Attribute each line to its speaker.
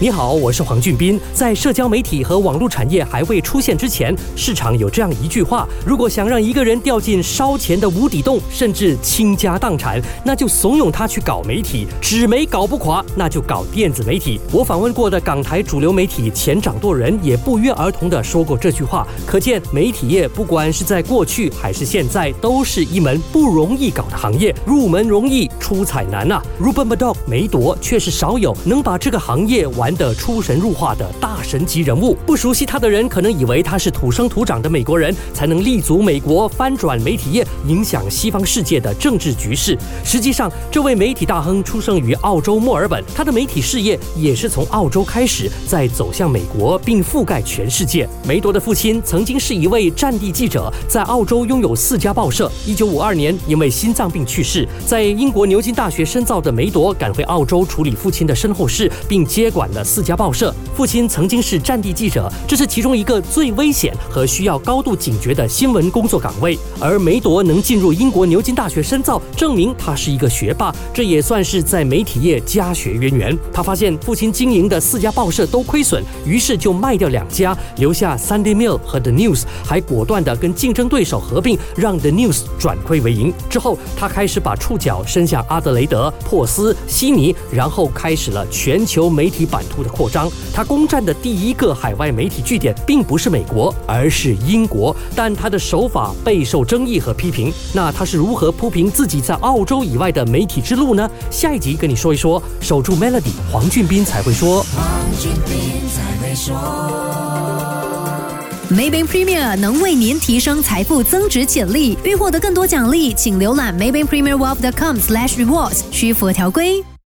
Speaker 1: 你好，我是黄俊斌。在社交媒体和网络产业还未出现之前，市场有这样一句话：如果想让一个人掉进烧钱的无底洞，甚至倾家荡产，那就怂恿他去搞媒体。纸媒搞不垮，那就搞电子媒体。我访问过的港台主流媒体前掌舵人也不约而同地说过这句话。可见，媒体业不管是在过去还是现在，都是一门不容易搞的行业。入门容易，出彩难啊！Ruben Murdoch 梅朵却是少有能把这个行业玩的出神入化的大神级人物，不熟悉他的人可能以为他是土生土长的美国人，才能立足美国，翻转媒体业，影响西方世界的政治局势。实际上，这位媒体大亨出生于澳洲墨尔本，他的媒体事业也是从澳洲开始，再走向美国，并覆盖全世界。梅多的父亲曾经是一位战地记者，在澳洲拥有四家报社。一九五二年，因为心脏病去世。在英国牛津大学深造的梅多赶回澳洲处理父亲的身后事，并接管了。四家报社，父亲曾经是战地记者，这是其中一个最危险和需要高度警觉的新闻工作岗位。而梅朵能进入英国牛津大学深造，证明他是一个学霸，这也算是在媒体业家学渊源。他发现父亲经营的四家报社都亏损，于是就卖掉两家，留下 Sunday Mail 和 The News，还果断的跟竞争对手合并，让 The News 转亏为盈。之后，他开始把触角伸向阿德雷德、珀斯、悉尼，然后开始了全球媒体版。图的扩张，他攻占的第一个海外媒体据点并不是美国，而是英国。但他的手法备受争议和批评。那他是如何铺平自己在澳洲以外的媒体之路呢？下一集跟你说一说。守住 Melody，黄俊斌才会说。
Speaker 2: Maybank Premier 能为您提升财富增值潜力。欲获得更多奖励，请浏览 Maybank Premier Wealth.com/slash rewards，需符合条规。